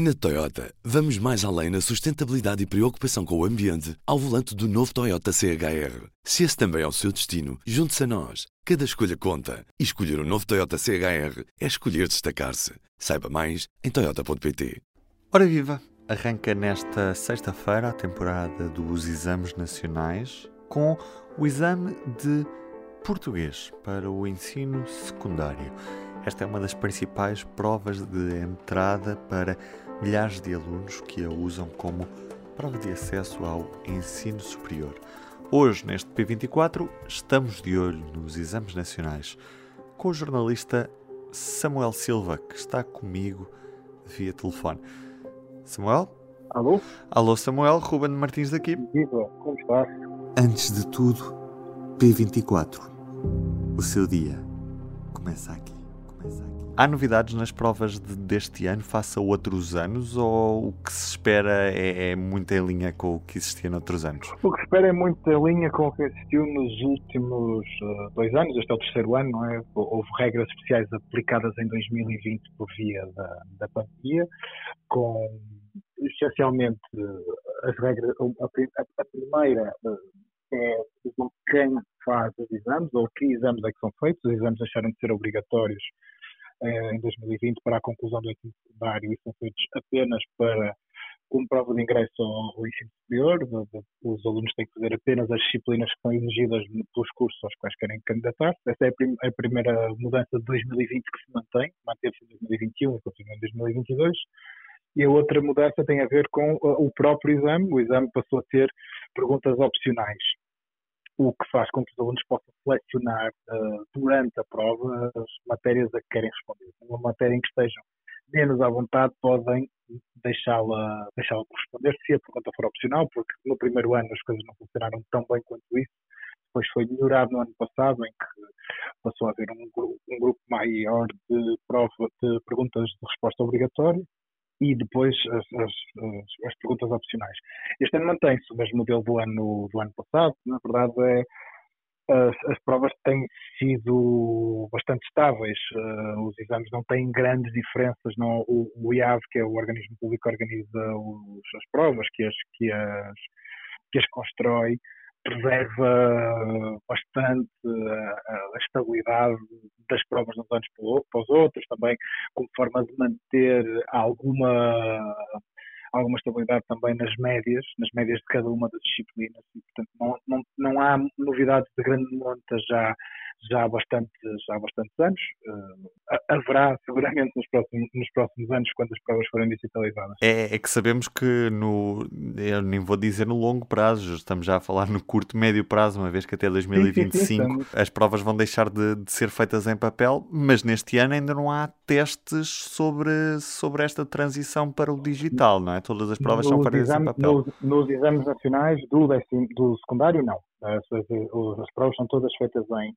Na Toyota, vamos mais além na sustentabilidade e preocupação com o ambiente ao volante do novo Toyota CHR. Se esse também é o seu destino, junte-se a nós. Cada escolha conta. E escolher o um novo Toyota CHR é escolher destacar-se. Saiba mais em Toyota.pt. Ora viva! Arranca nesta sexta-feira a temporada dos exames nacionais com o exame de português para o ensino secundário. Esta é uma das principais provas de entrada para milhares de alunos que a usam como prova de acesso ao ensino superior. Hoje, neste P24, estamos de olho nos exames nacionais com o jornalista Samuel Silva, que está comigo via telefone. Samuel? Alô? Alô, Samuel. Ruben Martins daqui. Viva, como estás? Antes de tudo, P24. O seu dia começa aqui. Há novidades nas provas de, deste ano face a outros anos ou o que se espera é, é, muito em linha com o que existia noutros anos? O que se espera é muito em linha com o que existiu nos últimos uh, dois anos, este é o terceiro ano, não é? Houve regras especiais aplicadas em 2020 por via da, da pandemia, com essencialmente as regras, a, a, a primeira é quem faz os exames ou que exames é que são feitos, os exames deixaram de ser obrigatórios eh, em 2020 para a conclusão do ensino secundário e são feitos apenas para como prova de ingresso ao, ensino superior. Os alunos têm que fazer apenas as disciplinas que são exigidas pelos cursos aos quais querem candidatar-se. Essa é a, prim a, primeira mudança de 2020 que se mantém, manteve-se em 2021 e continua em 2022. E a outra mudança tem a ver com uh, o próprio exame. O exame passou a ter perguntas opcionais o que faz com que os alunos possam selecionar uh, durante a prova as matérias a que querem responder. Uma matéria em que estejam menos à vontade, podem deixá-la deixá corresponder se a pergunta for opcional, porque no primeiro ano as coisas não funcionaram tão bem quanto isso. Depois foi melhorado no ano passado, em que passou a haver um, um grupo maior de, prova, de perguntas de resposta obrigatória e depois as, as, as, perguntas opcionais. Este ano mantém-se o mesmo modelo do ano, do ano passado, na verdade é as, as provas têm sido bastante estáveis, uh, os exames não têm grandes diferenças, não, o, o IAV, que é o organismo público que organiza os, as provas, que as, que as, que as constrói, preserva bastante a, a, estabilidade das provas de uns anos para os outros, também como forma de manter alguma alguma estabilidade também nas médias, nas médias de cada uma das disciplinas, e portanto não, não, não há novidades de grande monta já já há bastantes, já há bastantes anos. Uh, haverá seguramente nos próximos, nos próximos anos quando as provas forem digitalizadas. É, é, que sabemos que no, eu nem vou dizer no longo prazo, estamos já a falar no curto médio prazo, uma vez que até 2025 sim, sim, sim, as provas vão deixar de, de, ser feitas em papel, mas neste ano ainda não há testes sobre, sobre esta transição para o digital, não é? Todas as provas nos são feitas em papel. Nos, nos exames nacionais do, décimo, do secundário, não. As, as, as provas são todas feitas em,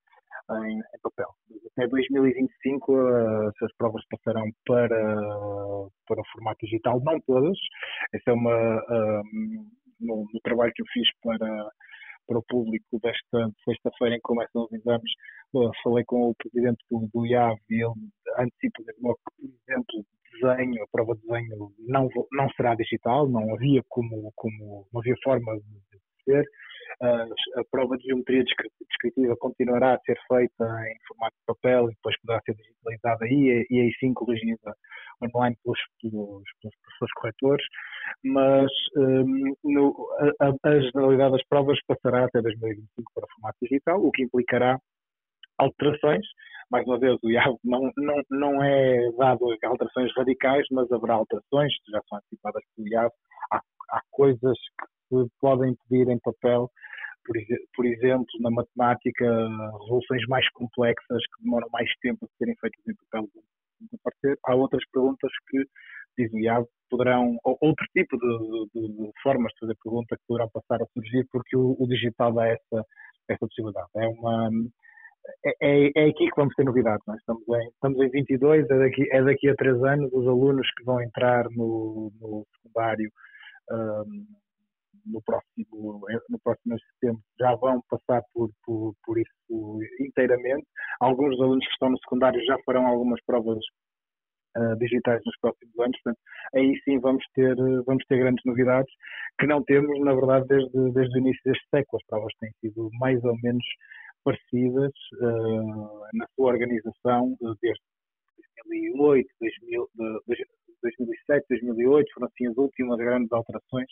em, em papel. Até 2025 as, as provas passarão para, para o formato digital, não todas. Essa é uma um, no, no, trabalho que eu fiz para para o público desta sexta-feira em que começam os exames, falei com o presidente do, do IAV e ele antecipa que, por exemplo, desenho, a prova de desenho não, não será digital, não havia como, como não havia forma de ser a prova de geometria descritiva continuará a ser feita em formato de papel e depois poderá ser digitalizada e, e aí sim corrigida online pelos, pelos, pelos professores corretores, mas um, no, a, a, generalidade das provas passará até 2025 para formato digital, o que implicará alterações. Mais uma vez, o IAV não, não, não é dado alterações radicais, mas haverá alterações, que já são antecipadas pelo IAV. Há, há coisas que se podem pedir em papel por, por, exemplo, na matemática, resoluções mais complexas que demoram mais tempo a serem feitas em papel. Há outras perguntas que, diz o IAV, poderão, ou outro tipo de, de, de, formas de fazer pergunta que poderão passar a surgir porque o, o digital dá essa, essa possibilidade. É uma. É, é, é aqui que vamos ter novidades. É? Estamos, em, estamos em 22, é daqui, é daqui a três anos. Os alunos que vão entrar no, no secundário um, no próximo, no próximo setembro já vão passar por, por, por isso inteiramente. Alguns alunos que estão no secundário já farão algumas provas uh, digitais nos próximos anos. Portanto, aí sim vamos ter, vamos ter grandes novidades que não temos, na verdade, desde, desde o início deste século. As provas têm sido mais ou menos parecidas uh, na sua organização desde 2008, 2000, 2007, 2008, foram assim as últimas grandes alterações.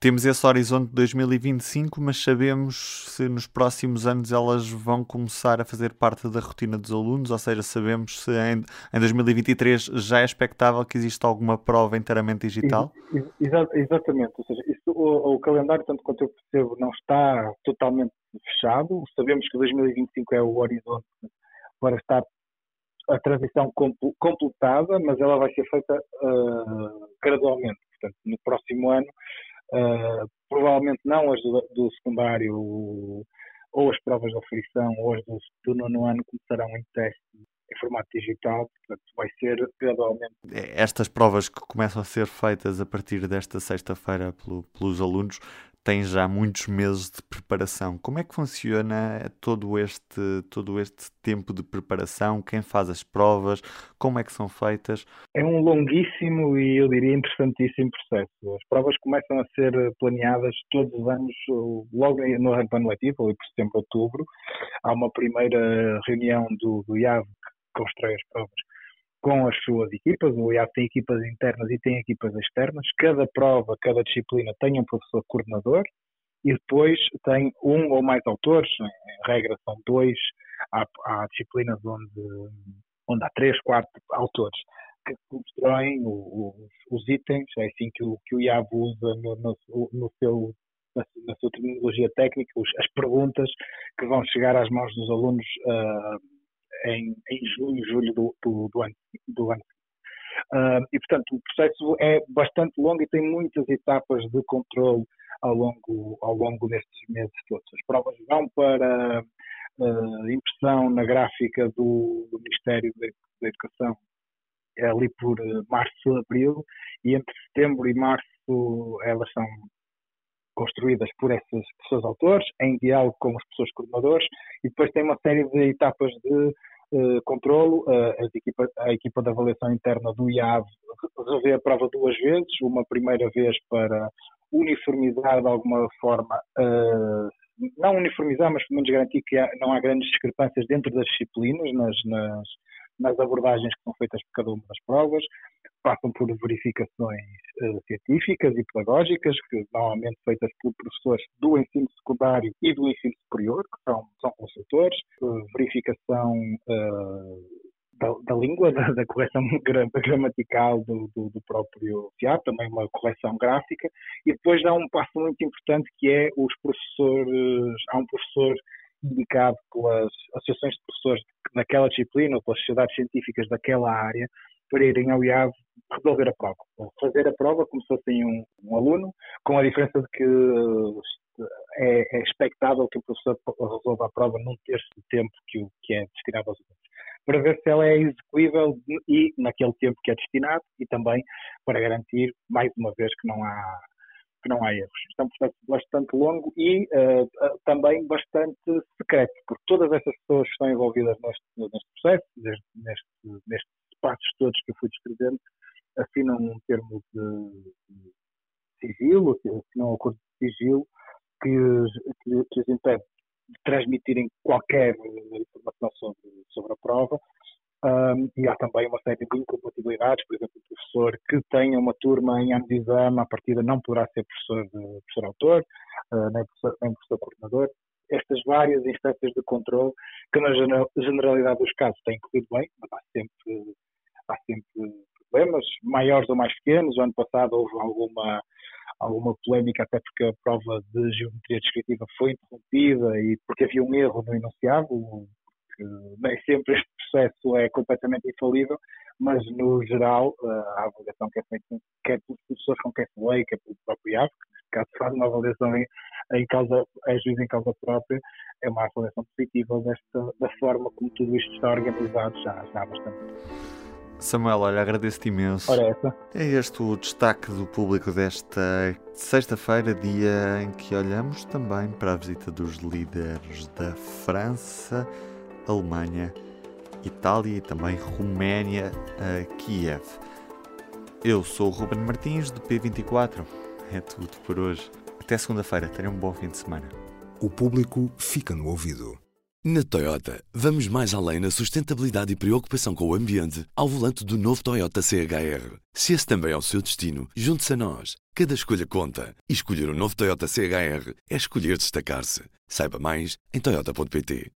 Temos esse horizonte de 2025, mas sabemos se nos próximos anos elas vão começar a fazer parte da rotina dos alunos, ou seja, sabemos se em, em 2023 já é expectável que exista alguma prova inteiramente digital? Ex ex exatamente, ou seja, isso, o, o, calendário, tanto quanto eu percebo, não está totalmente fechado. Sabemos que 2025 é o horizonte para estar a transição completada, mas ela vai ser feita uh, gradualmente. Portanto, no próximo ano, uh, provavelmente não as do, do, secundário ou as provas de aferição ou as do, do nono ano começarão em teste em formato digital, portanto vai ser gradualmente. Estas provas que começam a ser feitas a partir desta sexta-feira pelo, pelos alunos tem já muitos meses de preparação. Como é que funciona todo este, todo este tempo de preparação? Quem faz as provas? Como é que são feitas? É um longuíssimo e eu diria interessantíssimo processo. As provas começam a ser planeadas todos os anos, logo no ano letivo, ali por setembro, outubro. Há uma primeira reunião do, do IAV que constrói as provas com as suas equipas. O IAP tem equipas internas e tem equipas externas. Cada prova, cada disciplina tem um professor coordenador e depois tem um ou mais autores, em regra são dois, há, há disciplinas onde, onde há três, quatro autores que constroem os, os, itens, é assim que o, que o IAV usa no, no, no seu na, na, sua terminologia técnica, os, as perguntas que vão chegar às mãos dos alunos uh, em, em junho, julho do, do, do ano. Do ano. Uh, e, portanto, o processo é bastante longo e tem muitas etapas de controle ao longo, ao longo destes meses todos. As provas vão para uh, impressão na gráfica do, do Ministério da Educação é ali por março, abril, e entre setembro e março elas são construídas por essas pessoas autores, em diálogo com as pessoas coordenadores, e depois tem uma série de etapas de uh, controlo. Uh, equipa, a equipa de avaliação interna do IAV revê a prova duas vezes, uma primeira vez para uniformizar de alguma forma, uh, não uniformizar, mas pelo menos garantir que há, não há grandes discrepâncias dentro das disciplinas, nas, nas, nas abordagens que são feitas por cada uma das provas, passam por verificações uh, científicas e pedagógicas, que normalmente feitas por professores do ensino secundário e do ensino superior, que são, são consultores, uh, verificação uh, da, da, língua, da, da correção gramatical do, do, do próprio teatro, também uma correção gráfica, e depois dá um passo muito importante que é os professores, há um professor indicado pelas associações de professores naquela disciplina ou pelas sociedades científicas daquela área para irem ao IAV resolver a prova. Fazer a prova como se fossem um, um aluno, com a diferença de que é, é expectável que o professor resolva a prova num terço do tempo que, o, que é destinado aos alunos. Para ver se ela é execuível e naquele tempo que é destinado e também para garantir, mais uma vez, que não há que não há erros. Isto é um processo bastante longo e uh, também bastante secreto, porque todas essas pessoas que estão envolvidas neste, neste processo, neste, nestes passos todos que eu fui descrevendo, assinam um termo de, de sigilo, assinam um acordo de sigilo que, que, que os impede de transmitirem qualquer informação sobre, sobre a prova um, e há também uma série de incompatibilidades, por exemplo, o professor que tenha uma turma em ano de exame, à partida não poderá ser professor, professor autor, uh, nem, professor, nem professor coordenador. Estas várias instâncias de controle, que na generalidade dos casos têm corrido bem, mas há sempre, há sempre problemas, maiores ou mais pequenos. O ano passado houve alguma, alguma polémica, até porque a prova de geometria descritiva foi interrompida e porque havia um erro no enunciado, nem sempre este processo é completamente infalível, mas no geral a avaliação que é feita quer pelos professores com quem se lê, quer pelo próprio IAF, que neste caso faz uma avaliação em, em causa, é juiz em causa própria, é uma avaliação positiva desta, da forma como tudo isto está organizado já, já há bastante Samuel, olha, agradeço-te imenso. É este o destaque do público desta sexta-feira, dia em que olhamos também para a visita dos líderes da França, Alemanha Itália e também Roménia a Kiev. Eu sou o Ruben Martins, do P24. É tudo por hoje. Até segunda-feira. Tenham um bom fim de semana. O público fica no ouvido. Na Toyota, vamos mais além na sustentabilidade e preocupação com o ambiente ao volante do novo Toyota CHR. Se esse também é o seu destino, junte-se a nós. Cada escolha conta. E escolher o um novo Toyota CHR é escolher destacar-se. Saiba mais em Toyota.pt.